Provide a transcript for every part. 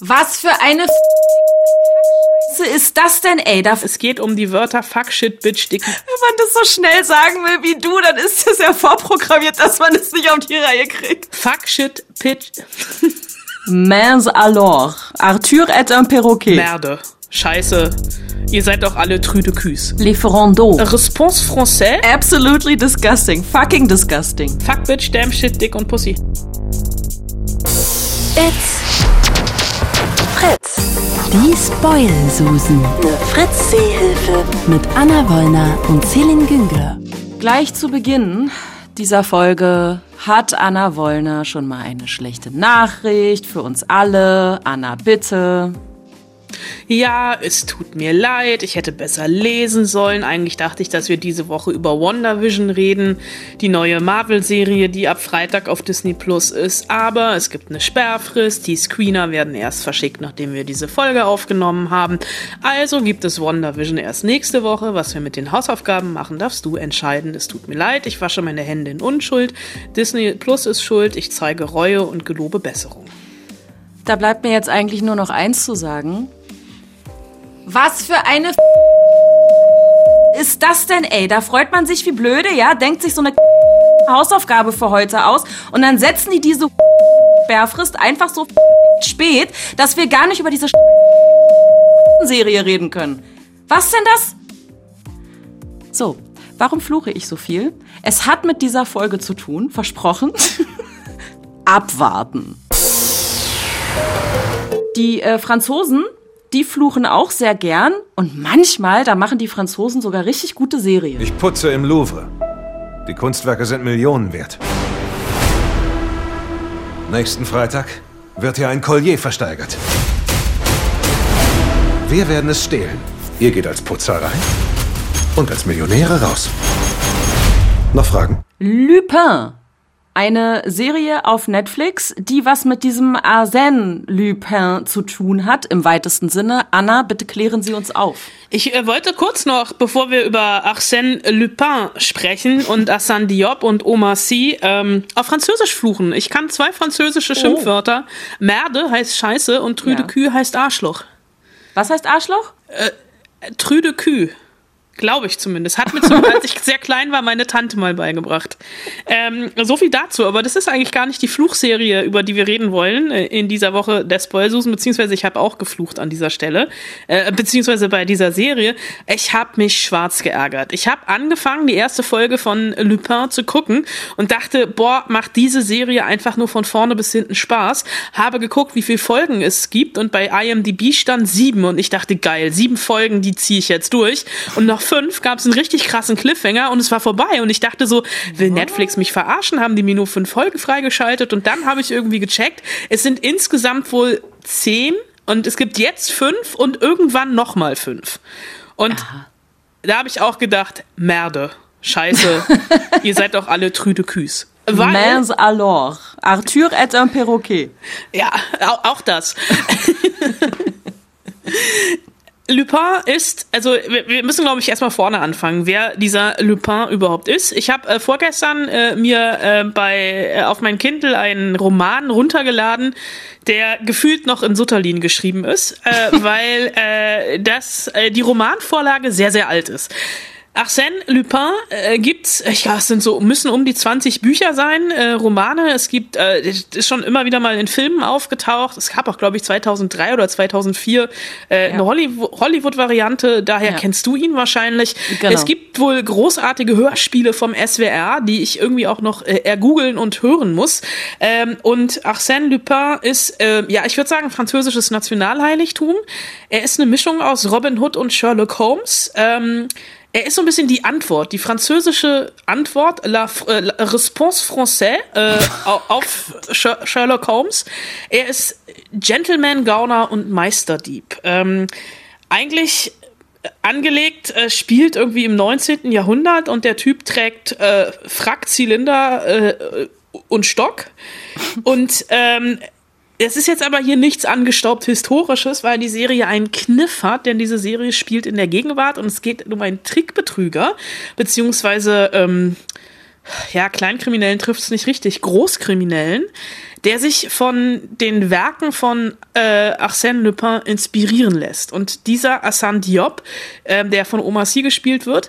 Was für eine ist das denn, ey? Darf es geht um die Wörter Fuck, Shit, Bitch, Dick. Wenn man das so schnell sagen will wie du, dann ist das ja vorprogrammiert, dass man es nicht auf die Reihe kriegt. Fuck, Shit, Bitch. Mais alors, Arthur est un perroquet. Merde. Scheiße. Ihr seid doch alle trüde Küs. Les Ferrandos. Response français. Absolutely disgusting. Fucking disgusting. Fuck, Bitch, Damn, Shit, Dick und Pussy. It's Fritz. Die Spoil-Susen. Eine Fritz-Seehilfe. Mit Anna Wollner und Celine Güngler. Gleich zu Beginn dieser Folge hat Anna Wollner schon mal eine schlechte Nachricht für uns alle. Anna, bitte. Ja, es tut mir leid, ich hätte besser lesen sollen. Eigentlich dachte ich, dass wir diese Woche über WandaVision reden, die neue Marvel-Serie, die ab Freitag auf Disney Plus ist. Aber es gibt eine Sperrfrist, die Screener werden erst verschickt, nachdem wir diese Folge aufgenommen haben. Also gibt es WandaVision erst nächste Woche. Was wir mit den Hausaufgaben machen, darfst du entscheiden. Es tut mir leid, ich wasche meine Hände in Unschuld. Disney Plus ist schuld, ich zeige Reue und gelobe Besserung. Da bleibt mir jetzt eigentlich nur noch eins zu sagen. Was für eine ist das denn, ey? Da freut man sich wie blöde, ja? Denkt sich so eine Hausaufgabe für heute aus und dann setzen die diese Sperrfrist einfach so spät, dass wir gar nicht über diese Serie reden können. Was denn das? So, warum fluche ich so viel? Es hat mit dieser Folge zu tun, versprochen. Abwarten. Die äh, Franzosen die fluchen auch sehr gern und manchmal, da machen die Franzosen sogar richtig gute Serien. Ich putze im Louvre. Die Kunstwerke sind Millionen wert. Nächsten Freitag wird hier ein Collier versteigert. Wir werden es stehlen. Ihr geht als Putzer rein und als Millionäre raus. Noch Fragen? Lupin eine Serie auf Netflix, die was mit diesem Arsène Lupin zu tun hat, im weitesten Sinne. Anna, bitte klären Sie uns auf. Ich äh, wollte kurz noch, bevor wir über Arsène Lupin sprechen und Arsène Diop und Omar Sy, ähm, auf Französisch fluchen. Ich kann zwei französische oh. Schimpfwörter. Merde heißt Scheiße und Trüde ja. Kü heißt Arschloch. Was heißt Arschloch? Äh, Trüde Kü. Glaube ich zumindest. Hat mir, zum, als ich sehr klein war, meine Tante mal beigebracht. Ähm, so viel dazu. Aber das ist eigentlich gar nicht die Fluchserie, über die wir reden wollen äh, in dieser Woche der Spoilsusen. Beziehungsweise ich habe auch geflucht an dieser Stelle. Äh, beziehungsweise bei dieser Serie. Ich habe mich schwarz geärgert. Ich habe angefangen, die erste Folge von Lupin zu gucken und dachte, boah, macht diese Serie einfach nur von vorne bis hinten Spaß. Habe geguckt, wie viele Folgen es gibt und bei IMDb stand sieben und ich dachte, geil, sieben Folgen, die ziehe ich jetzt durch. Und noch fünf gab es einen richtig krassen Cliffhanger und es war vorbei. Und ich dachte so, will Netflix mich verarschen? Haben die mir nur fünf Folgen freigeschaltet? Und dann habe ich irgendwie gecheckt, es sind insgesamt wohl zehn und es gibt jetzt fünf und irgendwann nochmal fünf. Und Aha. da habe ich auch gedacht, Merde, scheiße, ihr seid doch alle trüde Küs. Weil, Mais alors, Arthur est un perroquet. Ja, auch, auch das. Lupin ist, also wir müssen, glaube ich, erstmal vorne anfangen, wer dieser Lupin überhaupt ist. Ich habe äh, vorgestern äh, mir äh, bei äh, auf mein Kindle einen Roman runtergeladen, der gefühlt noch in Sutterlin geschrieben ist, äh, weil äh, das die Romanvorlage sehr, sehr alt ist. Arsène Lupin äh, gibt's, ja, es sind so, müssen um die 20 Bücher sein, äh, Romane. Es gibt, äh, ist schon immer wieder mal in Filmen aufgetaucht. Es gab auch, glaube ich, 2003 oder 2004 äh, ja. eine Hollywood-Variante. Daher ja. kennst du ihn wahrscheinlich. Genau. Es gibt wohl großartige Hörspiele vom SWR, die ich irgendwie auch noch äh, ergoogeln und hören muss. Ähm, und Arsène Lupin ist, äh, ja, ich würde sagen, französisches Nationalheiligtum. Er ist eine Mischung aus Robin Hood und Sherlock Holmes. Ähm, er ist so ein bisschen die Antwort, die französische Antwort, la, äh, la réponse française äh, auf Sherlock Holmes. Er ist Gentleman, Gauner und Meisterdieb. Ähm, eigentlich angelegt, äh, spielt irgendwie im 19. Jahrhundert und der Typ trägt äh, Frack, Zylinder äh, und Stock. Und ähm, es ist jetzt aber hier nichts angestaubt Historisches, weil die Serie einen Kniff hat, denn diese Serie spielt in der Gegenwart und es geht um einen Trickbetrüger, beziehungsweise, ähm, ja, Kleinkriminellen trifft es nicht richtig, Großkriminellen, der sich von den Werken von äh, Arsène Lupin inspirieren lässt. Und dieser Hassan Diop, äh, der von Omar Sy gespielt wird,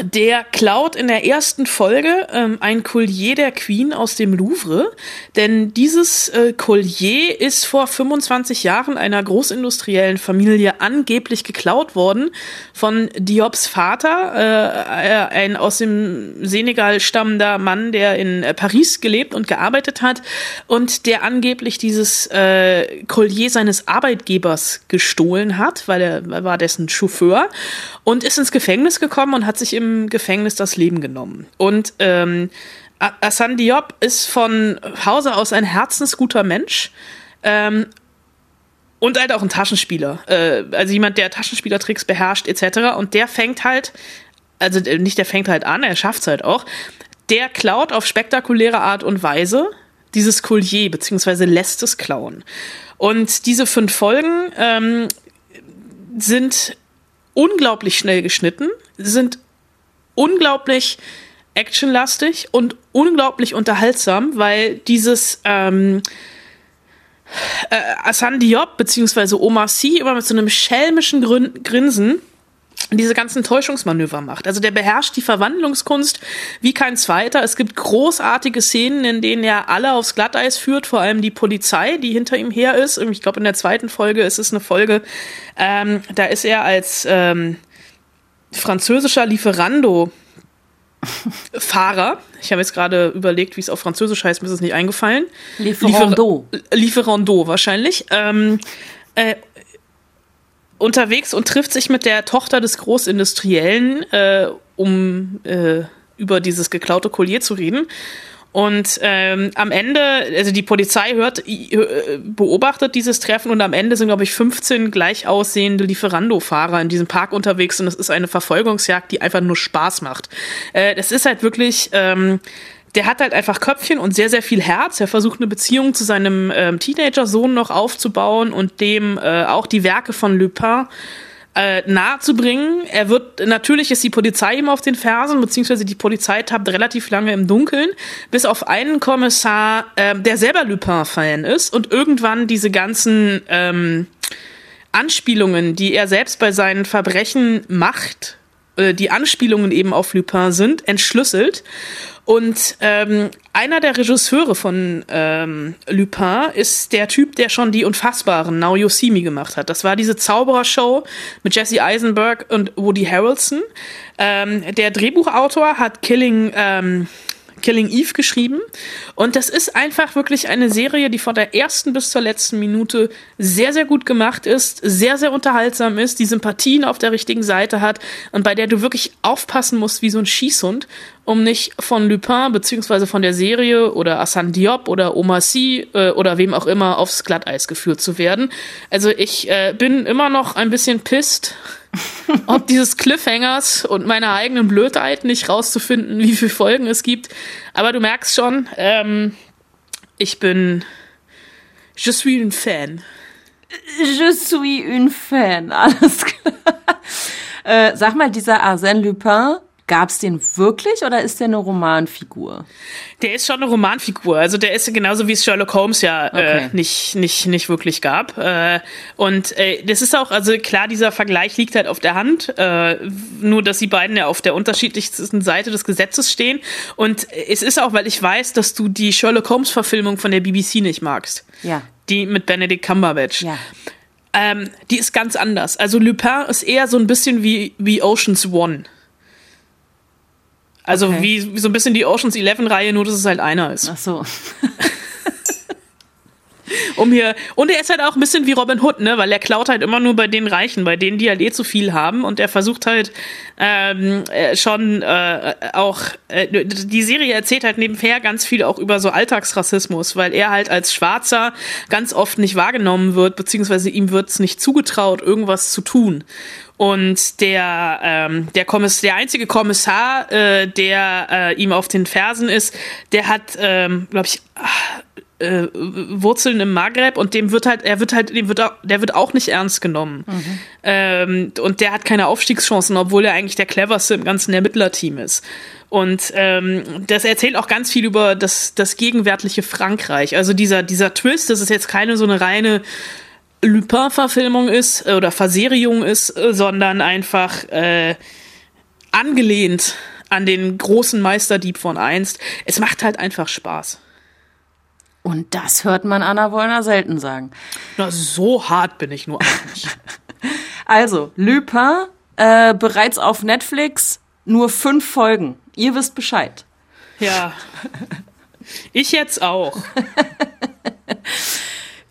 der klaut in der ersten Folge ähm, ein Collier der Queen aus dem Louvre, denn dieses äh, Collier ist vor 25 Jahren einer großindustriellen Familie angeblich geklaut worden von Diops Vater, äh, ein aus dem Senegal stammender Mann, der in äh, Paris gelebt und gearbeitet hat und der angeblich dieses äh, Collier seines Arbeitgebers gestohlen hat, weil er war dessen Chauffeur und ist ins Gefängnis gekommen und hat sich im Gefängnis das Leben genommen. Und ähm, Hassan Diop ist von Hause aus ein herzensguter Mensch. Ähm, und halt auch ein Taschenspieler. Äh, also jemand, der Taschenspielertricks beherrscht, etc. Und der fängt halt, also äh, nicht der fängt halt an, er schafft es halt auch. Der klaut auf spektakuläre Art und Weise dieses Collier, beziehungsweise lässt es klauen. Und diese fünf Folgen ähm, sind unglaublich schnell geschnitten, sind unglaublich actionlastig und unglaublich unterhaltsam, weil dieses ähm, äh, Asan Diop bzw. Omar Sy immer mit so einem schelmischen Grin Grinsen diese ganzen Täuschungsmanöver macht. Also der beherrscht die Verwandlungskunst wie kein zweiter. Es gibt großartige Szenen, in denen er alle aufs Glatteis führt, vor allem die Polizei, die hinter ihm her ist. Ich glaube, in der zweiten Folge ist es eine Folge, ähm, da ist er als ähm, französischer Lieferando Fahrer. Ich habe jetzt gerade überlegt, wie es auf Französisch heißt, mir ist es nicht eingefallen. Lieferando. Liefer Lieferando wahrscheinlich. Ähm, äh, unterwegs und trifft sich mit der Tochter des Großindustriellen, äh, um äh, über dieses geklaute Collier zu reden. Und ähm, am Ende, also die Polizei hört, äh, beobachtet dieses Treffen und am Ende sind, glaube ich, 15 gleich aussehende Lieferando-Fahrer in diesem Park unterwegs und es ist eine Verfolgungsjagd, die einfach nur Spaß macht. Äh, das ist halt wirklich. Ähm, der hat halt einfach Köpfchen und sehr, sehr viel Herz. Er versucht eine Beziehung zu seinem ähm, Teenager-Sohn noch aufzubauen und dem äh, auch die Werke von Lupin äh, nahezubringen. Er wird, natürlich ist die Polizei ihm auf den Fersen, beziehungsweise die Polizei tappt relativ lange im Dunkeln, bis auf einen Kommissar, äh, der selber Lupin-Fan ist und irgendwann diese ganzen ähm, Anspielungen, die er selbst bei seinen Verbrechen macht, äh, die Anspielungen eben auf Lupin sind, entschlüsselt und ähm, einer der Regisseure von ähm, Lupin ist der Typ, der schon die unfassbaren Now You See Me gemacht hat. Das war diese Zauberershow mit Jesse Eisenberg und Woody Harrelson. Ähm, der Drehbuchautor hat Killing ähm, Killing Eve geschrieben. Und das ist einfach wirklich eine Serie, die von der ersten bis zur letzten Minute sehr, sehr gut gemacht ist, sehr, sehr unterhaltsam ist, die Sympathien auf der richtigen Seite hat und bei der du wirklich aufpassen musst wie so ein Schießhund, um nicht von Lupin beziehungsweise von der Serie oder Hassan Diop oder Omar Sy äh, oder wem auch immer aufs Glatteis geführt zu werden. Also ich äh, bin immer noch ein bisschen pisst ob dieses Cliffhangers und meiner eigenen Blödheit nicht rauszufinden, wie viele Folgen es gibt. Aber du merkst schon, ähm, ich bin. Je suis un Fan. Je suis un Fan, alles klar. Äh, sag mal, dieser Arsène Lupin, Gab es den wirklich oder ist der eine Romanfigur? Der ist schon eine Romanfigur. Also der ist genauso wie es Sherlock Holmes ja äh, okay. äh, nicht, nicht, nicht wirklich gab. Äh, und äh, das ist auch, also klar, dieser Vergleich liegt halt auf der Hand. Äh, nur, dass die beiden ja auf der unterschiedlichsten Seite des Gesetzes stehen. Und es ist auch, weil ich weiß, dass du die Sherlock Holmes-Verfilmung von der BBC nicht magst. Ja. Die mit Benedict Cumberbatch. Ja. Ähm, die ist ganz anders. Also Lupin ist eher so ein bisschen wie, wie Oceans One. Also okay. wie, wie so ein bisschen die Oceans 11 Reihe, nur dass es halt einer ist. Ach so. um hier und er ist halt auch ein bisschen wie Robin Hood, ne, weil er klaut halt immer nur bei den Reichen, bei denen die halt eh zu viel haben und er versucht halt ähm, äh, schon äh, auch äh, die Serie erzählt halt nebenher ganz viel auch über so Alltagsrassismus, weil er halt als Schwarzer ganz oft nicht wahrgenommen wird, beziehungsweise ihm wird es nicht zugetraut, irgendwas zu tun. Und der, ähm, der, Kommissar, der einzige Kommissar, äh, der äh, ihm auf den Fersen ist, der hat, ähm, glaube ich, äh, Wurzeln im Maghreb und dem wird halt, er wird halt, dem wird auch, der wird auch nicht ernst genommen. Mhm. Ähm, und der hat keine Aufstiegschancen, obwohl er eigentlich der cleverste im ganzen Ermittlerteam ist. Und ähm, das erzählt auch ganz viel über das, das gegenwärtige Frankreich. Also dieser, dieser Twist, das ist jetzt keine so eine reine Lupin-Verfilmung ist äh, oder Verserierung ist, äh, sondern einfach äh, angelehnt an den großen Meisterdieb von einst. Es macht halt einfach Spaß. Und das hört man Anna Wollner selten sagen. Na, so hart bin ich nur nicht. Also, Lupin, äh, bereits auf Netflix, nur fünf Folgen. Ihr wisst Bescheid. Ja. Ich jetzt auch.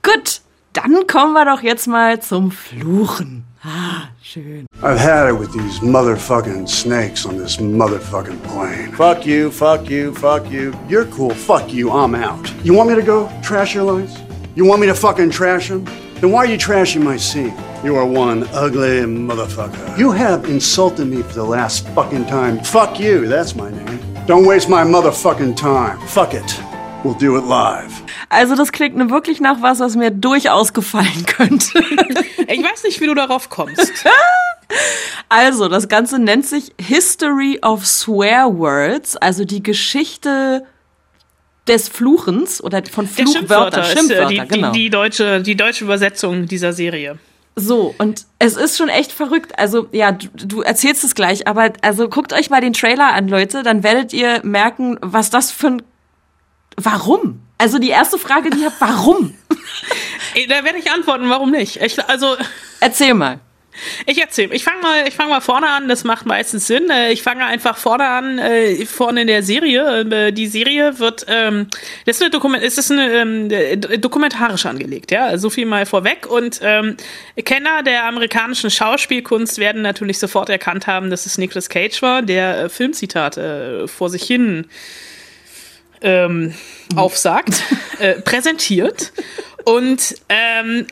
Gut, dann kommen wir doch jetzt mal zum Fluchen. Ah, schön. I've had it with these motherfucking snakes on this motherfucking plane. Fuck you, fuck you, fuck you. You're cool. Fuck you. I'm out. You want me to go trash your lines? You want me to fucking trash them? Then why are you trashing my scene? You are one ugly motherfucker. You have insulted me for the last fucking time. Fuck you. That's my name. Don't waste my motherfucking time. Fuck it. We'll do it live. Also das klingt nur wirklich nach was, was mir durchaus gefallen könnte. Ich weiß nicht, wie du darauf kommst. Also, das Ganze nennt sich History of Swear Words, also die Geschichte des Fluchens oder von Fluchwörtern. Schimpfwörter, ist äh, die, genau. die, die, deutsche, die deutsche Übersetzung dieser Serie. So, und es ist schon echt verrückt. Also, ja, du, du erzählst es gleich, aber also guckt euch mal den Trailer an, Leute, dann werdet ihr merken, was das für ein. Warum? Also die erste Frage, die ich habe, warum? Da werde ich antworten, warum nicht? Ich, also, Erzähl mal. ich erzähle. Ich fange mal, ich fang mal vorne an, das macht meistens Sinn. Äh, Ich fange einfach vorne an, äh, vorne in der Serie. Äh, Die Serie wird, ähm, das ist eine Dokument, es ist eine, ähm, äh, dokumentarisch angelegt, ja, so viel mal vorweg. Und ähm, Kenner der amerikanischen Schauspielkunst werden natürlich sofort erkannt haben, dass es Nicolas Cage war, der äh, Filmzitate äh, vor sich hin ähm, aufsagt, äh, präsentiert. Und ähm,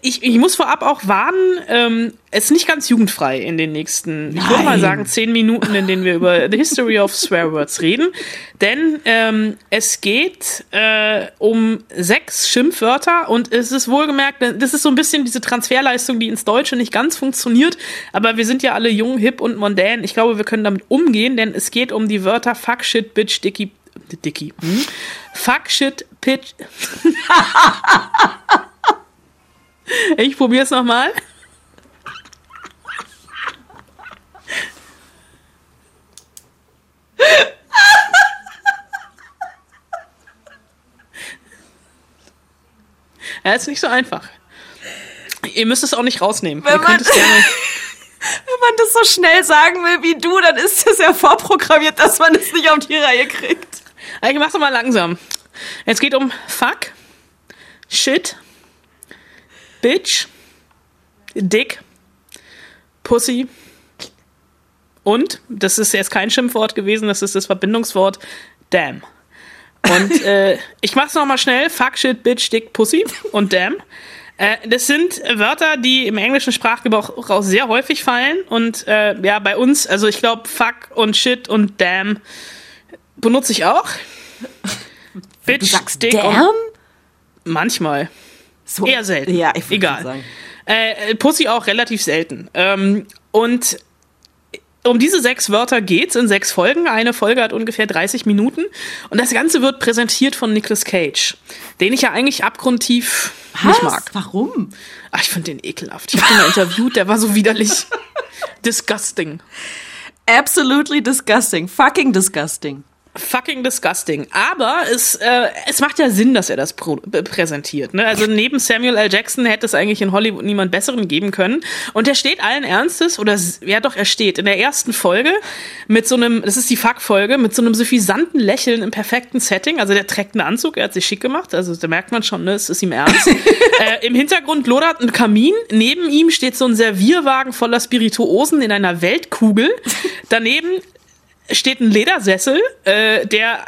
ich, ich muss vorab auch warnen, ähm, es ist nicht ganz jugendfrei in den nächsten, ich würde mal Nein. sagen, zehn Minuten, in denen wir über The History of Swear Words reden. Denn ähm, es geht äh, um sechs Schimpfwörter und es ist wohlgemerkt, das ist so ein bisschen diese Transferleistung, die ins Deutsche nicht ganz funktioniert, aber wir sind ja alle jung, hip und mondän. Ich glaube, wir können damit umgehen, denn es geht um die Wörter Fuck, Shit, Bitch, Dicky, Dicky. Hm? Fuck, Shit, Pitch. Ich probier's nochmal. Ja, ist nicht so einfach. Ihr müsst es auch nicht rausnehmen. Wenn man-. Wenn man das so schnell sagen will wie du, dann ist es ja vorprogrammiert, dass man es nicht auf die Reihe kriegt. Ich mach's mal langsam. Es geht um Fuck, Shit, Bitch, Dick, Pussy und, das ist jetzt kein Schimpfwort gewesen, das ist das Verbindungswort Damn. Und äh, ich mach's nochmal schnell. Fuck, Shit, Bitch, Dick, Pussy und Damn. Äh, das sind Wörter, die im englischen Sprachgebrauch auch sehr häufig fallen. Und äh, ja, bei uns, also ich glaube, Fuck und Shit und Damn benutze ich auch. Bitch, sagst Dick damn? manchmal. So, Eher selten. Ja, ich Egal. sagen. Äh, äh, Pussy auch relativ selten. Ähm, und um diese sechs Wörter geht's in sechs Folgen. Eine Folge hat ungefähr 30 Minuten. Und das Ganze wird präsentiert von Nicolas Cage, den ich ja eigentlich abgrundtief nicht mag. Warum? Ach, ich finde den ekelhaft. Ich habe ihn mal interviewt, der war so widerlich. Disgusting. Absolutely disgusting. Fucking disgusting. Fucking disgusting. Aber es, äh, es macht ja Sinn, dass er das äh, präsentiert. Ne? Also neben Samuel L. Jackson hätte es eigentlich in Hollywood niemand Besseren geben können. Und er steht allen Ernstes, oder ja doch, er steht in der ersten Folge mit so einem, das ist die Fuck-Folge, mit so einem suffisanten Lächeln im perfekten Setting. Also der trägt einen Anzug, er hat sich schick gemacht. Also da merkt man schon, ne, es ist ihm ernst. äh, Im Hintergrund lodert ein Kamin. Neben ihm steht so ein Servierwagen voller Spirituosen in einer Weltkugel. Daneben steht ein Ledersessel, äh, der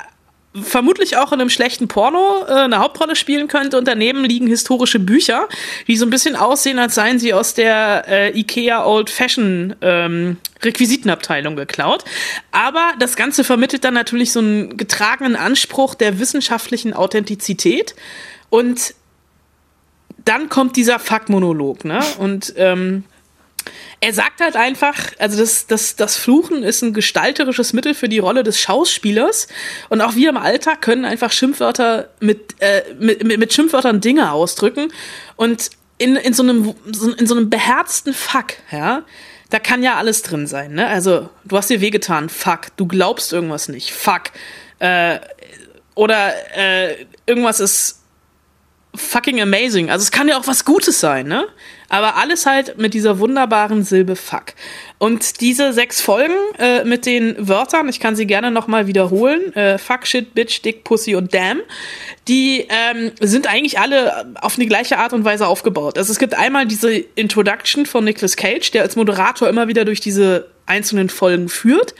vermutlich auch in einem schlechten Porno äh, eine Hauptrolle spielen könnte und daneben liegen historische Bücher, die so ein bisschen aussehen, als seien sie aus der äh, Ikea Old Fashion ähm, Requisitenabteilung geklaut. Aber das Ganze vermittelt dann natürlich so einen getragenen Anspruch der wissenschaftlichen Authentizität und dann kommt dieser Fuck-Monolog, ne? Und ähm, er sagt halt einfach, also das, das, das Fluchen ist ein gestalterisches Mittel für die Rolle des Schauspielers. Und auch wir im Alltag können einfach Schimpfwörter mit, äh, mit, mit, Schimpfwörtern Dinge ausdrücken. Und in, in, so einem, in so einem beherzten Fuck, ja, da kann ja alles drin sein, ne? Also, du hast dir wehgetan, fuck, du glaubst irgendwas nicht, fuck. Äh, oder äh, irgendwas ist fucking amazing. Also es kann ja auch was Gutes sein, ne? Aber alles halt mit dieser wunderbaren Silbe fuck. Und diese sechs Folgen äh, mit den Wörtern, ich kann sie gerne nochmal wiederholen, äh, fuck, shit, bitch, dick, pussy und damn, die ähm, sind eigentlich alle auf eine gleiche Art und Weise aufgebaut. Also es gibt einmal diese Introduction von Nicolas Cage, der als Moderator immer wieder durch diese einzelnen Folgen führt.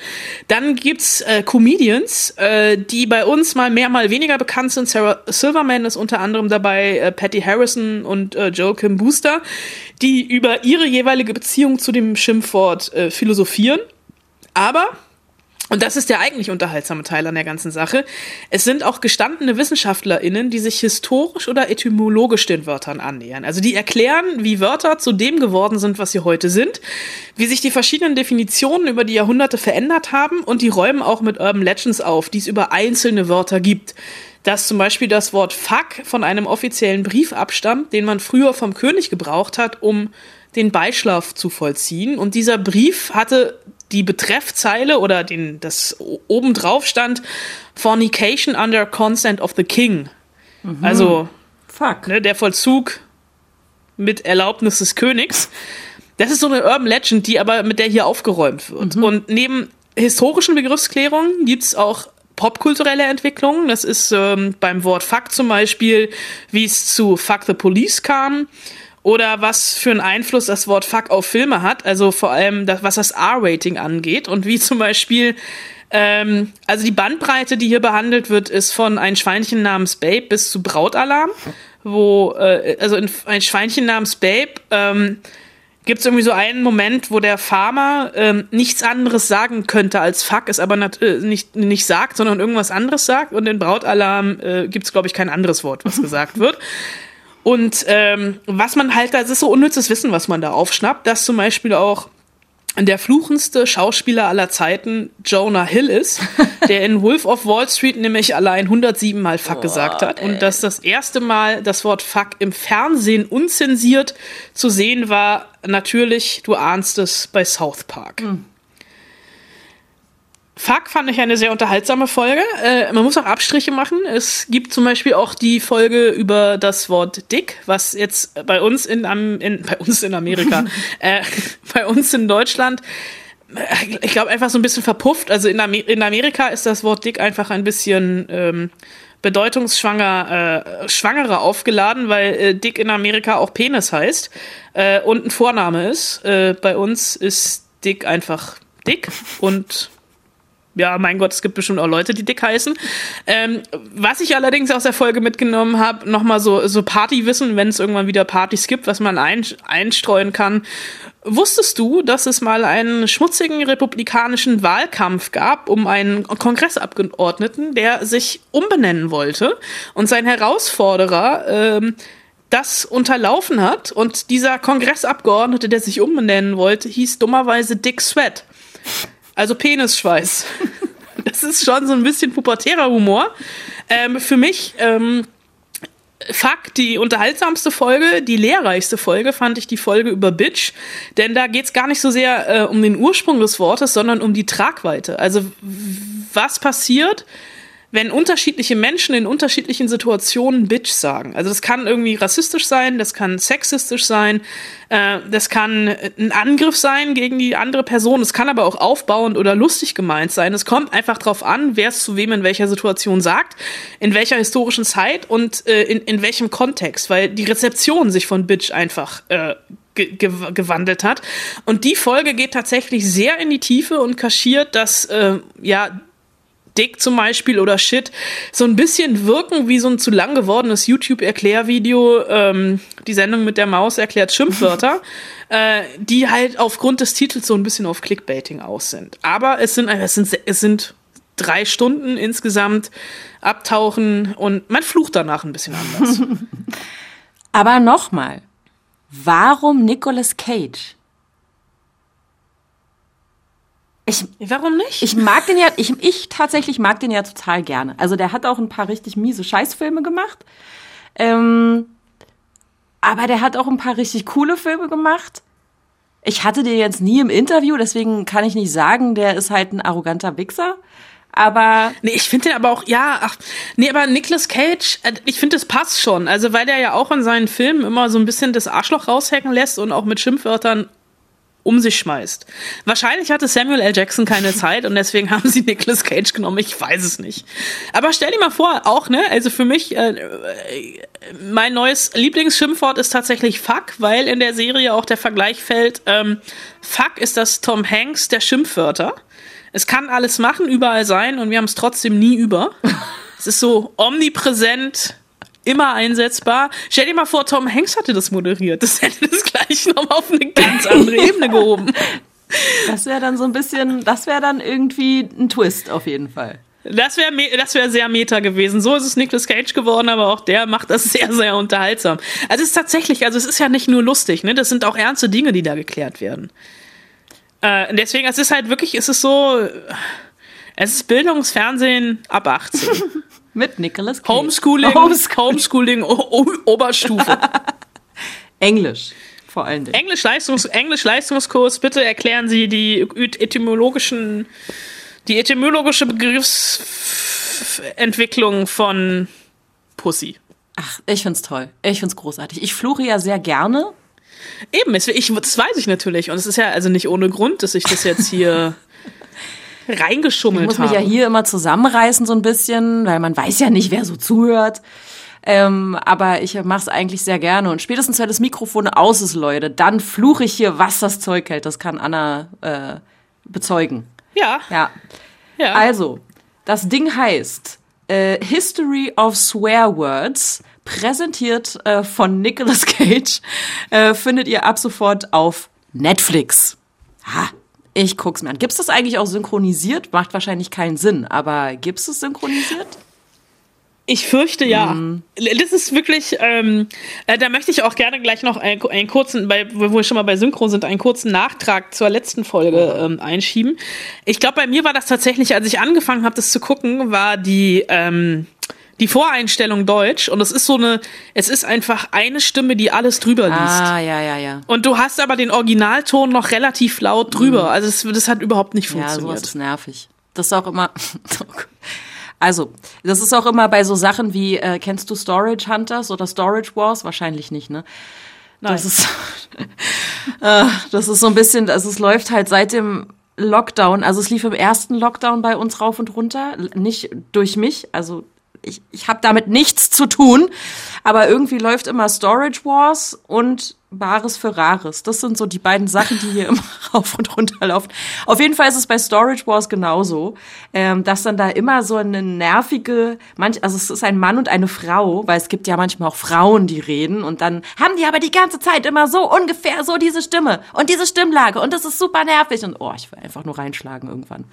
Dann gibt's äh, Comedians, äh, die bei uns mal mehr, mal weniger bekannt sind. Sarah Silverman ist unter anderem dabei, äh, Patty Harrison und äh, Joachim Booster, die über ihre jeweilige Beziehung zu dem Schimpfwort äh, philosophieren. Aber und das ist der eigentlich unterhaltsame Teil an der ganzen Sache. Es sind auch gestandene WissenschaftlerInnen, die sich historisch oder etymologisch den Wörtern annähern. Also die erklären, wie Wörter zu dem geworden sind, was sie heute sind, wie sich die verschiedenen Definitionen über die Jahrhunderte verändert haben und die räumen auch mit Urban Legends auf, die es über einzelne Wörter gibt. Dass zum Beispiel das Wort Fuck von einem offiziellen Brief abstammt, den man früher vom König gebraucht hat, um den Beischlaf zu vollziehen. Und dieser Brief hatte die Betreffzeile oder den, das obendrauf stand Fornication under consent of the king. Mhm. Also Fuck. Ne, der Vollzug mit Erlaubnis des Königs. Das ist so eine Urban Legend, die aber mit der hier aufgeräumt wird. Mhm. Und neben historischen Begriffsklärungen gibt's auch popkulturelle Entwicklungen. Das ist ähm, beim Wort Fuck zum Beispiel, wie es zu Fuck the Police kam oder was für einen Einfluss das Wort Fuck auf Filme hat, also vor allem das, was das R-Rating angeht und wie zum Beispiel ähm, also die Bandbreite, die hier behandelt wird, ist von ein Schweinchen namens Babe bis zu Brautalarm, wo äh, also in ein Schweinchen namens Babe ähm, gibt es irgendwie so einen Moment, wo der Farmer ähm, nichts anderes sagen könnte als Fuck, es aber äh, nicht, nicht sagt, sondern irgendwas anderes sagt. Und in Brautalarm äh, gibt es, glaube ich, kein anderes Wort, was gesagt wird. Und ähm, was man halt, das ist so unnützes Wissen, was man da aufschnappt, dass zum Beispiel auch der fluchendste Schauspieler aller Zeiten Jonah Hill ist, der in Wolf of Wall Street nämlich allein 107 Mal Fuck oh, gesagt hat und dass das erste Mal das Wort Fuck im Fernsehen unzensiert zu sehen war, natürlich, du ahnst es, bei South Park. Mhm. Fuck fand ich eine sehr unterhaltsame Folge. Äh, man muss auch Abstriche machen. Es gibt zum Beispiel auch die Folge über das Wort Dick, was jetzt bei uns in, in bei uns in Amerika, äh, bei uns in Deutschland, äh, ich glaube einfach so ein bisschen verpufft. Also in, Amer in Amerika ist das Wort Dick einfach ein bisschen ähm, bedeutungsschwanger, äh, schwangerer aufgeladen, weil äh, Dick in Amerika auch Penis heißt äh, und ein Vorname ist. Äh, bei uns ist Dick einfach Dick und ja, mein Gott, es gibt bestimmt auch Leute, die dick heißen. Ähm, was ich allerdings aus der Folge mitgenommen habe, nochmal so, so Partywissen, wenn es irgendwann wieder Partys gibt, was man ein, einstreuen kann. Wusstest du, dass es mal einen schmutzigen republikanischen Wahlkampf gab um einen Kongressabgeordneten, der sich umbenennen wollte und sein Herausforderer ähm, das unterlaufen hat und dieser Kongressabgeordnete, der sich umbenennen wollte, hieß dummerweise Dick Sweat. Also Penisschweiß. das ist schon so ein bisschen pubertärer Humor. Ähm, für mich, ähm, Fuck, die unterhaltsamste Folge, die lehrreichste Folge fand ich die Folge über Bitch, denn da geht's gar nicht so sehr äh, um den Ursprung des Wortes, sondern um die Tragweite. Also was passiert, wenn unterschiedliche Menschen in unterschiedlichen Situationen Bitch sagen. Also das kann irgendwie rassistisch sein, das kann sexistisch sein, äh, das kann ein Angriff sein gegen die andere Person, es kann aber auch aufbauend oder lustig gemeint sein. Es kommt einfach drauf an, wer es zu wem in welcher Situation sagt, in welcher historischen Zeit und äh, in, in welchem Kontext, weil die Rezeption sich von Bitch einfach äh, gewandelt hat. Und die Folge geht tatsächlich sehr in die Tiefe und kaschiert, dass äh, ja Dick zum Beispiel oder Shit so ein bisschen wirken wie so ein zu lang gewordenes YouTube-Erklärvideo. Ähm, die Sendung mit der Maus erklärt Schimpfwörter, äh, die halt aufgrund des Titels so ein bisschen auf Clickbaiting aus sind. Aber es sind, es sind, es sind drei Stunden insgesamt abtauchen und man flucht danach ein bisschen anders. Aber nochmal, warum Nicolas Cage? Ich, Warum nicht? ich mag den ja, ich, ich tatsächlich mag den ja total gerne. Also der hat auch ein paar richtig miese Scheißfilme gemacht. Ähm, aber der hat auch ein paar richtig coole Filme gemacht. Ich hatte den jetzt nie im Interview, deswegen kann ich nicht sagen, der ist halt ein arroganter Wichser. Aber Nee, ich finde den aber auch, ja, ach, nee, aber Nicolas Cage, äh, ich finde, das passt schon. Also, weil der ja auch in seinen Filmen immer so ein bisschen das Arschloch raushacken lässt und auch mit Schimpfwörtern um sich schmeißt. Wahrscheinlich hatte Samuel L. Jackson keine Zeit und deswegen haben sie Nicolas Cage genommen. Ich weiß es nicht. Aber stell dir mal vor, auch, ne, also für mich, äh, äh, mein neues Lieblingsschimpfwort ist tatsächlich Fuck, weil in der Serie auch der Vergleich fällt, ähm, Fuck ist das Tom Hanks der Schimpfwörter. Es kann alles machen, überall sein und wir haben es trotzdem nie über. es ist so omnipräsent, immer einsetzbar. Stell dir mal vor, Tom Hanks hatte das moderiert. Das hätte das gleich nochmal auf eine ganz andere Ebene gehoben. das wäre dann so ein bisschen, das wäre dann irgendwie ein Twist auf jeden Fall. Das wäre das wär sehr meta gewesen. So ist es Nicolas Cage geworden, aber auch der macht das sehr, sehr unterhaltsam. Also es ist tatsächlich, also es ist ja nicht nur lustig, ne? Das sind auch ernste Dinge, die da geklärt werden. Äh, deswegen, es ist halt wirklich, es ist so, es ist Bildungsfernsehen ab 18. Mit Nicolas Cage. Homeschooling, Homeschooling. Oberstufe. Englisch. Vor allen Dingen. Englisch, Leistungs Englisch Leistungskurs, bitte erklären Sie die etymologischen, die etymologische Begriffsentwicklung von Pussy. Ach, ich find's toll. Ich find's großartig. Ich fluche ja sehr gerne. Eben, ich, das weiß ich natürlich. Und es ist ja also nicht ohne Grund, dass ich das jetzt hier Ich reingeschummelt muss habe. mich ja hier immer zusammenreißen so ein bisschen, weil man weiß ja nicht, wer so zuhört. Ähm, aber ich mach's eigentlich sehr gerne. Und spätestens, wenn das Mikrofon aus ist, Leute, dann fluche ich hier, was das Zeug hält. Das kann Anna äh, bezeugen. ja, Ja. ja. Also, das Ding heißt äh, History of Swear Words, präsentiert äh, von Nicolas Cage, äh, findet ihr ab sofort auf Netflix. Ha, ich guck's mir an. Gibt's das eigentlich auch synchronisiert? Macht wahrscheinlich keinen Sinn, aber gibt's es synchronisiert? Ich fürchte ja. Mhm. Das ist wirklich, ähm, äh, da möchte ich auch gerne gleich noch einen, einen kurzen, bei, wo wir schon mal bei Synchro sind, einen kurzen Nachtrag zur letzten Folge ähm, einschieben. Ich glaube, bei mir war das tatsächlich, als ich angefangen habe, das zu gucken, war die, ähm, die Voreinstellung Deutsch und es ist so eine, es ist einfach eine Stimme, die alles drüber liest. Ah, ja, ja, ja. Und du hast aber den Originalton noch relativ laut drüber. Also es, das hat überhaupt nicht Mhm. Ja, funktioniert. sowas ist nervig. Das ist auch immer. Also, das ist auch immer bei so Sachen wie, äh, kennst du Storage Hunters oder Storage Wars? Wahrscheinlich nicht, ne? Das ist, äh, das ist so ein bisschen, also es läuft halt seit dem Lockdown, also es lief im ersten Lockdown bei uns rauf und runter, nicht durch mich, also ich, ich habe damit nichts zu tun, aber irgendwie läuft immer Storage Wars und Bares für Rares. Das sind so die beiden Sachen, die hier immer rauf und runter laufen. Auf jeden Fall ist es bei Storage Wars genauso, ähm, dass dann da immer so eine nervige, manch, also es ist ein Mann und eine Frau, weil es gibt ja manchmal auch Frauen, die reden und dann haben die aber die ganze Zeit immer so ungefähr so diese Stimme und diese Stimmlage und das ist super nervig und oh, ich will einfach nur reinschlagen irgendwann.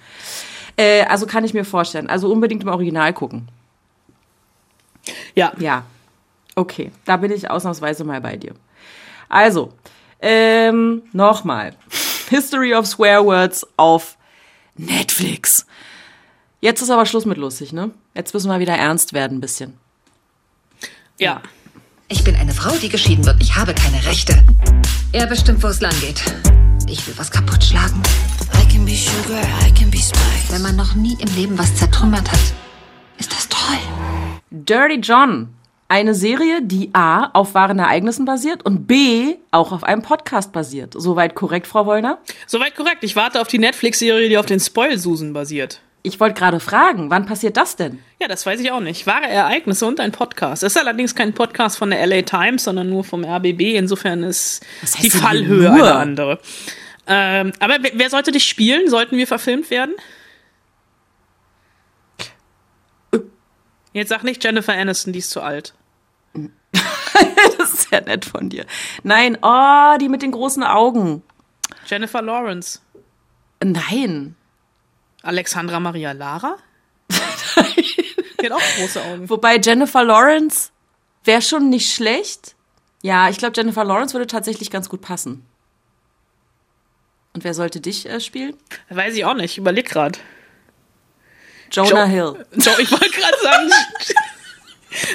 Äh, also kann ich mir vorstellen. Also unbedingt im Original gucken. Ja. Ja. Okay, da bin ich ausnahmsweise mal bei dir. Also, ähm, nochmal. History of Swear Words auf Netflix. Jetzt ist aber Schluss mit lustig, ne? Jetzt müssen wir wieder ernst werden ein bisschen. ja. Ich bin eine Frau, die geschieden wird. Ich habe keine Rechte. Er bestimmt, wo es lang geht. Ich will was kaputt schlagen. I can be sugar, I can be spice. Wenn man noch nie im Leben was zertrümmert hat, ist das toll. Dirty John. Eine Serie, die A auf wahren Ereignissen basiert und B auch auf einem Podcast basiert. Soweit korrekt, Frau Wollner? Soweit korrekt. Ich warte auf die Netflix-Serie, die auf den Spoilsusen basiert. Ich wollte gerade fragen, wann passiert das denn? Ja, das weiß ich auch nicht. Wahre Ereignisse und ein Podcast. Es ist allerdings kein Podcast von der LA Times, sondern nur vom RBB. Insofern ist die Fallhöhe nur? eine andere. Ähm, aber wer sollte dich spielen? Sollten wir verfilmt werden? Jetzt sag nicht Jennifer Aniston, die ist zu alt. Das ist sehr nett von dir. Nein, oh, die mit den großen Augen. Jennifer Lawrence. Nein. Alexandra Maria Lara? die hat auch große Augen. Wobei Jennifer Lawrence wäre schon nicht schlecht. Ja, ich glaube, Jennifer Lawrence würde tatsächlich ganz gut passen. Und wer sollte dich äh, spielen? Weiß ich auch nicht, überleg grad. Jonah Jo- Hill. Jo ich wollte gerade sagen,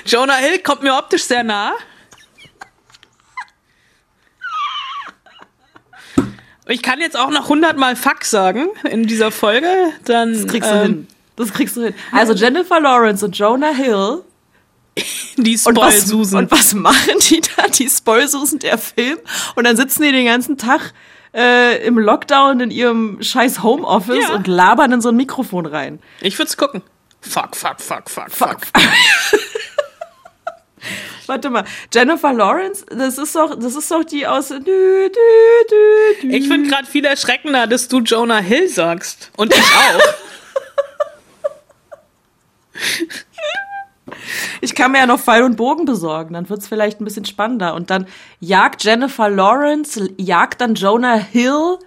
Jonah Hill kommt mir optisch sehr nah. Ich kann jetzt auch noch hundertmal Fuck sagen in dieser Folge. Dann Das kriegst du ähm, hin. Das kriegst du hin. Also Jennifer Lawrence und Jonah Hill. Die Und was, Spoil-Susan. und was machen die da? Die Spoil-Susan, der Film. Und dann sitzen die den ganzen Tag äh, im Lockdown in ihrem scheiß Homeoffice Ja. und labern in so ein Mikrofon rein. Ich würde es gucken. Fuck, fuck, fuck, fuck, fuck. Warte mal, Jennifer Lawrence, das ist doch, das ist doch die aus. Dü, dü, dü. Ich finde gerade viel erschreckender, dass du Jonah Hill sagst. Und ich auch. Ich kann mir ja noch Pfeil und Bogen besorgen, dann wird's vielleicht ein bisschen spannender. Und dann jagt Jennifer Lawrence, jagt dann Jonah Hill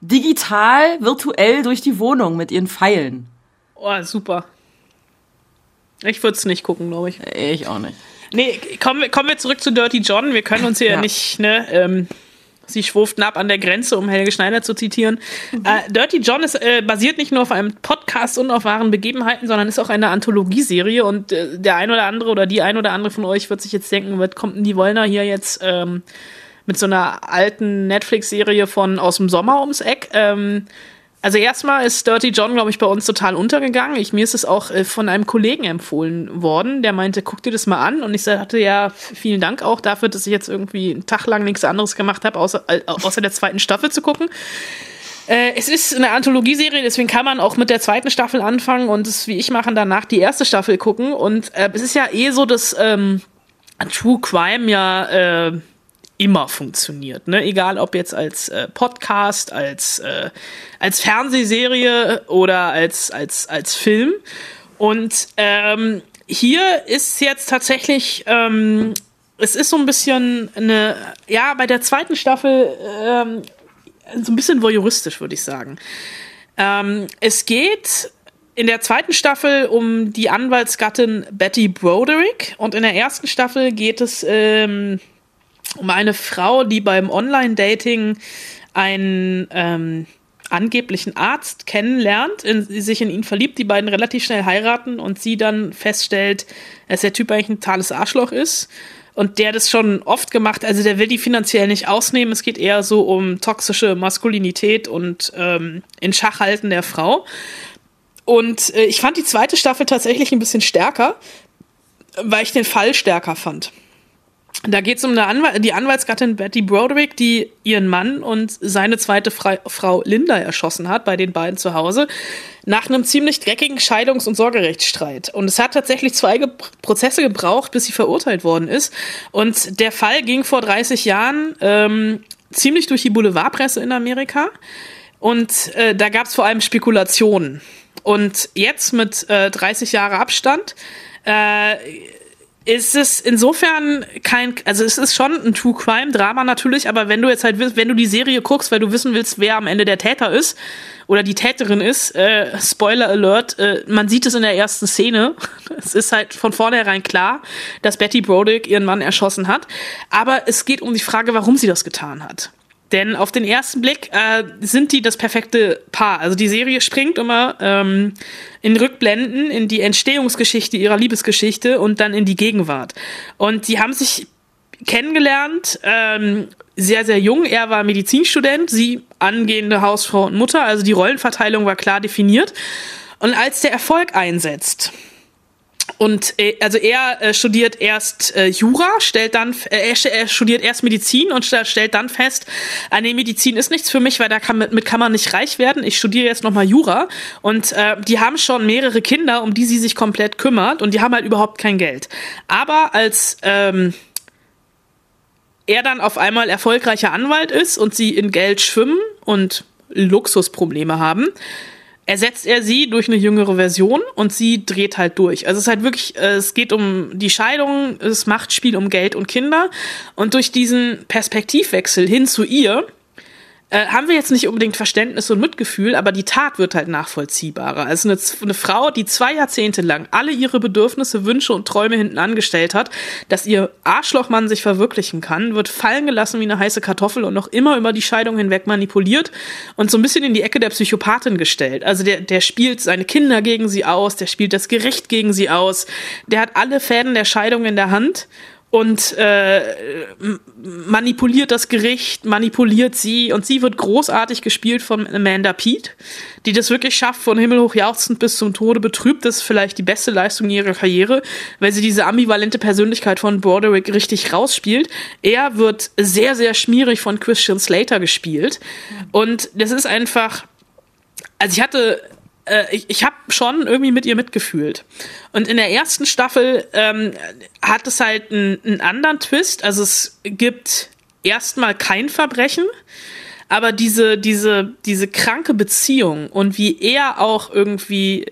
digital, virtuell durch die Wohnung mit ihren Pfeilen. Oh, super. Ich würde es nicht gucken, glaube ich. Ich auch nicht. Nee, kommen wir, kommen wir zurück zu Dirty John. Wir können uns hier ja. Ja. nicht, ne, ähm, sie schwurften ab an der Grenze, um Helge Schneider zu zitieren. Äh, Dirty John ist, äh, basiert nicht nur auf einem Podcast und auf wahren Begebenheiten, sondern ist auch eine Anthologieserie und äh, der ein oder andere oder die ein oder andere von euch wird sich jetzt denken, was kommt denn die Wollner hier jetzt ähm, mit so einer alten Netflix-Serie von aus dem Sommer ums Eck? Ähm, also erstmal ist Dirty John, glaube ich, bei uns total untergegangen. Ich, mir ist es auch äh, von einem Kollegen empfohlen worden, der meinte, guck dir das mal an. Und ich sagte, ja, vielen Dank auch dafür, dass ich jetzt irgendwie einen Tag lang nichts anderes gemacht habe, außer, äh, außer der zweiten Staffel zu gucken. Äh, es ist eine Anthologieserie, deswegen kann man auch mit der zweiten Staffel anfangen und es, wie ich machen, danach die erste Staffel gucken. Und äh, es ist ja eh so, dass ähm, True Crime ja äh, immer funktioniert. Ne? Egal ob jetzt als äh, Podcast, als, äh, als Fernsehserie oder als, als, als Film. Und ähm, hier ist jetzt tatsächlich, ähm, es ist so ein bisschen eine, ja, bei der zweiten Staffel ähm, so ein bisschen voyeuristisch, würde ich sagen. Ähm, es geht in der zweiten Staffel um die Anwaltsgattin Betty Broderick und in der ersten Staffel geht es ähm, um eine Frau, die beim Online-Dating einen ähm, angeblichen Arzt kennenlernt, in, sich in ihn verliebt, die beiden relativ schnell heiraten und sie dann feststellt, dass der Typ eigentlich ein totales Arschloch ist. Und der das schon oft gemacht, also der will die finanziell nicht ausnehmen. Es geht eher so um toxische Maskulinität und ähm, in Schach halten der Frau. Und äh, ich fand die zweite Staffel tatsächlich ein bisschen stärker, weil ich den Fall stärker fand. Da geht es um Anwal die Anwaltsgattin Betty Broderick, die ihren Mann und seine zweite Fre Frau Linda erschossen hat, bei den beiden zu Hause, nach einem ziemlich dreckigen Scheidungs- und Sorgerechtsstreit. Und es hat tatsächlich zwei Ge Prozesse gebraucht, bis sie verurteilt worden ist. Und der Fall ging vor 30 Jahren ähm, ziemlich durch die Boulevardpresse in Amerika. Und äh, da gab es vor allem Spekulationen. Und jetzt mit äh, 30 Jahre Abstand äh, ist es insofern kein, also es ist schon ein True Crime Drama natürlich, aber wenn du jetzt halt, wenn du die Serie guckst, weil du wissen willst, wer am Ende der Täter ist oder die Täterin ist, äh, Spoiler Alert, äh, man sieht es in der ersten Szene. Es ist halt von vornherein klar, dass Betty Brodick ihren Mann erschossen hat, aber es geht um die Frage, warum sie das getan hat. Denn auf den ersten Blick äh, sind die das perfekte Paar. Also die Serie springt immer ähm, in Rückblenden in die Entstehungsgeschichte ihrer Liebesgeschichte und dann in die Gegenwart. Und die haben sich kennengelernt, ähm, sehr, sehr jung. Er war Medizinstudent, sie angehende Hausfrau und Mutter. Also die Rollenverteilung war klar definiert. Und als der Erfolg einsetzt, und also er äh, studiert erst äh, Jura, stellt dann äh, er, st- er studiert erst Medizin und st stellt dann fest, ah, nee, Medizin ist nichts für mich, weil da kann mit, mit kann man nicht reich werden. Ich studiere jetzt nochmal Jura und äh, die haben schon mehrere Kinder, um die sie sich komplett kümmert und die haben halt überhaupt kein Geld. Aber als ähm, er dann auf einmal erfolgreicher Anwalt ist und sie in Geld schwimmen und Luxusprobleme haben, ersetzt er sie durch eine jüngere Version und sie dreht halt durch. Also es ist halt wirklich, äh, es geht um die Scheidung, es Machtspiel um Geld und Kinder und durch diesen Perspektivwechsel hin zu ihr äh, haben wir jetzt nicht unbedingt Verständnis und Mitgefühl, aber die Tat wird halt nachvollziehbarer. Also eine, eine Frau, die zwei Jahrzehnte lang alle ihre Bedürfnisse, Wünsche und Träume hinten angestellt hat, dass ihr Arschlochmann sich verwirklichen kann, wird fallen gelassen wie eine heiße Kartoffel und noch immer über die Scheidung hinweg manipuliert und so ein bisschen in die Ecke der Psychopathin gestellt. Also der, der spielt seine Kinder gegen sie aus, der spielt das Gericht gegen sie aus, der hat alle Fäden der Scheidung in der Hand und äh, manipuliert das Gericht, manipuliert sie und sie wird großartig gespielt von Amanda Pete, die das wirklich schafft, von Himmel hoch jauchzend bis zum Tode betrübt. Das ist vielleicht die beste Leistung ihrer Karriere, weil sie diese ambivalente Persönlichkeit von Broderick richtig rausspielt. Er wird sehr, sehr schmierig von Christian Slater gespielt und das ist einfach, also ich hatte äh, ich, ich habe schon irgendwie mit ihr mitgefühlt. Und in der ersten Staffel ähm, hat es halt einen, anderen Twist. Also es gibt erstmal kein Verbrechen, aber diese, diese, diese kranke Beziehung und wie er auch irgendwie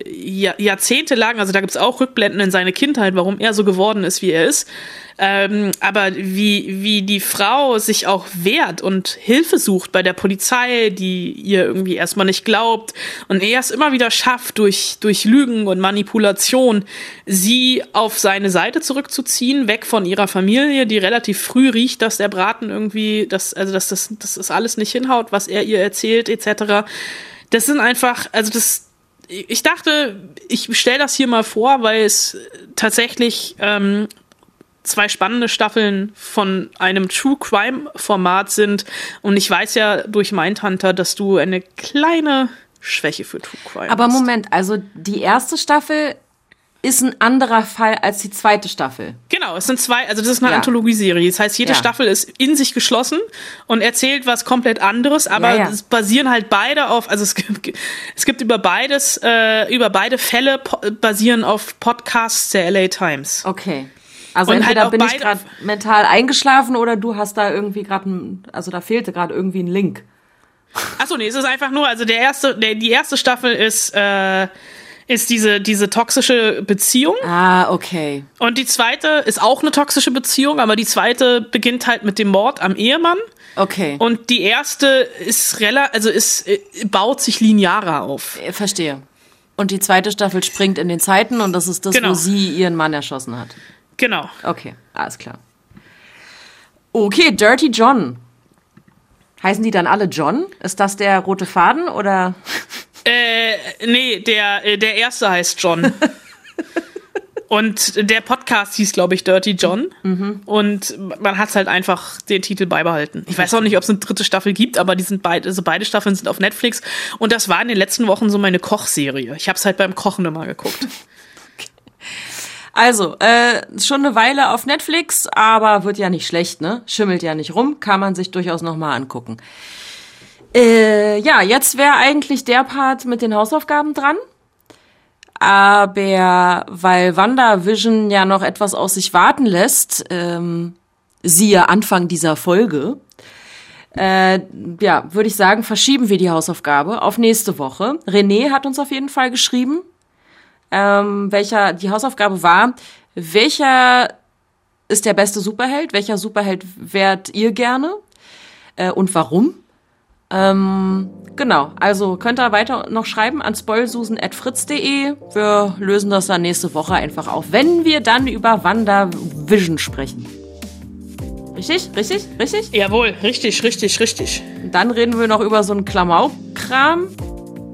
jahrzehntelang, also da gibt's auch Rückblenden in seine Kindheit, warum er so geworden ist, wie er ist, ähm, aber wie, wie die Frau sich auch wehrt und Hilfe sucht bei der Polizei, die ihr irgendwie erstmal nicht glaubt und er es immer wieder schafft, durch, durch Lügen und Manipulation sie auf seine Seite zurückzuziehen, weg von ihrer Familie, die relativ früh riecht, dass der Braten irgendwie, dass, also dass das, dass das alles nicht hinhaut, was er ihr erzählt, etc. Das sind einfach, also das, ich dachte, ich stelle das hier mal vor, weil es tatsächlich ähm, zwei spannende Staffeln von einem True Crime Format sind. Und ich weiß ja durch Mindhunter, dass du eine kleine Schwäche für True Crime Aber hast. Moment, also die erste Staffel ist ein anderer Fall als die zweite Staffel. Genau, es sind zwei, also das ist eine Ja. Anthologieserie. Das heißt, jede Ja. Staffel ist in sich geschlossen und erzählt was komplett anderes, aber Ja, es basieren halt beide auf, also es gibt, es gibt über beides, äh, über beide Fälle po basieren auf Podcasts der LA Times. Okay. Also Und entweder halt bin ich gerade mental eingeschlafen oder du hast da irgendwie gerade, also da fehlte gerade irgendwie ein Link. Achso, nee, es ist einfach nur, also der erste, der, die erste Staffel ist, äh, ist diese, diese toxische Beziehung. Ah, okay. Und die zweite ist auch eine toxische Beziehung, aber die zweite beginnt halt mit dem Mord am Ehemann. Okay. Und die erste ist relativ, also ist, äh, baut sich linearer auf. Ich verstehe. Und die zweite Staffel springt in den Zeiten und das ist das, Genau. wo sie ihren Mann erschossen hat. Genau. Okay, alles klar. Okay, Dirty John. Heißen die dann alle John? Ist das der rote Faden oder? Äh, nee, der, äh, der erste heißt John. Und der Podcast hieß, glaube ich, Dirty John. Und man hat halt einfach den Titel beibehalten. Ich weiß auch nicht, ob es eine dritte Staffel gibt, aber die sind beide, also beide Staffeln sind auf Netflix. Und das war in den letzten Wochen so meine Kochserie. Ich habe es halt beim Kochen immer geguckt. Also, äh, schon eine Weile auf Netflix, aber wird ja nicht schlecht, ne? Schimmelt ja nicht rum, kann man sich durchaus nochmal angucken. Äh, ja, jetzt wäre eigentlich der Part mit den Hausaufgaben dran. Aber weil WandaVision ja noch etwas aus sich warten lässt, ähm, siehe Anfang dieser Folge, äh, ja, würde ich sagen, verschieben wir die Hausaufgabe auf nächste Woche. René hat uns auf jeden Fall geschrieben, ähm, welcher die Hausaufgabe war, welcher ist der beste Superheld, welcher Superheld wärt ihr gerne äh, und warum? Ähm, genau, also könnt ihr weiter noch schreiben an spoilsusen.fritz.de. Wir lösen das dann nächste Woche einfach auf, wenn wir dann über WandaVision sprechen. Richtig? Richtig? Richtig? Jawohl, richtig, richtig, richtig. Und dann reden wir noch über so einen Klamauk-Kram.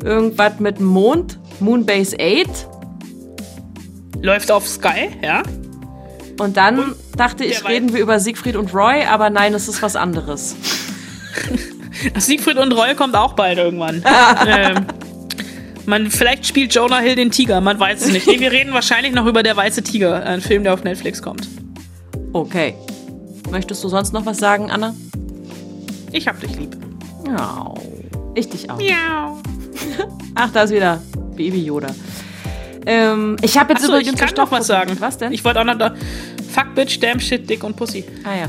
Irgendwas mit Mond. Moonbase 8. Läuft auf Sky, ja? Und dann dachte ich, reden wir über Siegfried und Roy, aber nein, es ist was anderes. Siegfried und Roy kommt auch bald irgendwann. ähm, man, vielleicht spielt Jonah Hill den Tiger, man weiß es nicht. Nee, wir reden wahrscheinlich noch über Der Weiße Tiger, ein Film, der auf Netflix kommt. Okay. Möchtest du sonst noch was sagen, Anna? Ich hab dich lieb. Ja. Ich dich auch. Miau. Ach, da ist wieder Baby Yoda. Ähm, ich habe jetzt Achso, übrigens ich kann eine noch was sagen. Was denn? Ich wollte auch noch da. Fuck, Bitch, Damn Shit, Dick und Pussy. ah ja.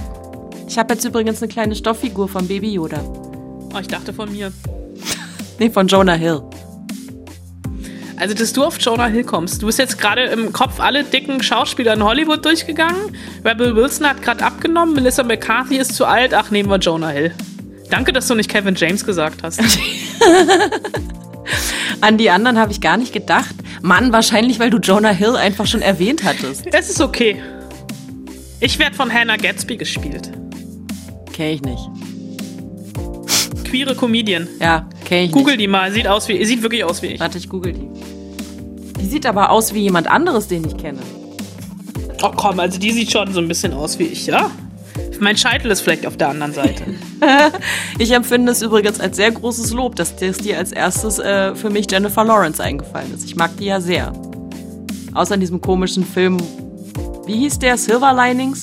Ich habe jetzt übrigens eine kleine Stofffigur von Baby Yoda. Oh, ich dachte von mir. Nee, von Jonah Hill. Also, dass du auf Jonah Hill kommst. Du bist jetzt gerade im Kopf alle dicken Schauspieler in Hollywood durchgegangen. Rebel Wilson hat gerade abgenommen. Melissa McCarthy ist zu alt. Ach, nehmen wir Jonah Hill. Danke, dass du nicht Kevin James gesagt hast. An die anderen habe ich gar nicht gedacht. Mann, wahrscheinlich, weil du Jonah Hill einfach schon erwähnt hattest. Es ist okay. Ich werde von Hannah Gatsby gespielt. Kenn ich nicht. Queere Comedian. Ja, kenn ich Google nicht. die mal, sieht aus wie, sieht wirklich aus wie ich. Warte, ich google die. Die sieht aber aus wie jemand anderes, den ich kenne. Oh komm, also die sieht schon so ein bisschen aus wie ich, ja? Mein Scheitel ist vielleicht auf der anderen Seite. Ich empfinde es übrigens als sehr großes Lob, dass das dir als erstes äh, für mich Jennifer Lawrence eingefallen ist. Ich mag die ja sehr. Außer in diesem komischen Film. Wie hieß der? Silver Linings?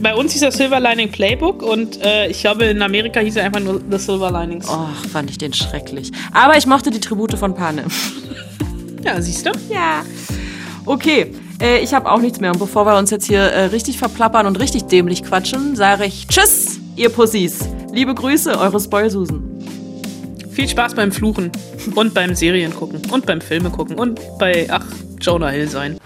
Bei uns hieß er Silver Lining Playbook und äh, ich glaube in Amerika hieß er einfach nur The Silver Linings. Och, fand ich den schrecklich. Aber ich mochte die Tribute von Panem. Ja, siehst du? Ja. Okay, äh, ich habe auch nichts mehr. Und bevor wir uns jetzt hier äh, richtig verplappern und richtig dämlich quatschen, sage ich Tschüss, ihr Pussys. Liebe Grüße, eure Spoilsusen. Viel Spaß beim Fluchen und beim Serien gucken und beim Filme gucken und bei, ach, Jonah Hill sein.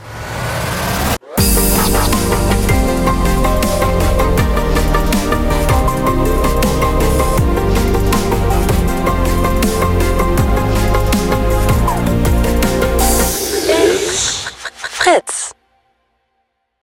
hits.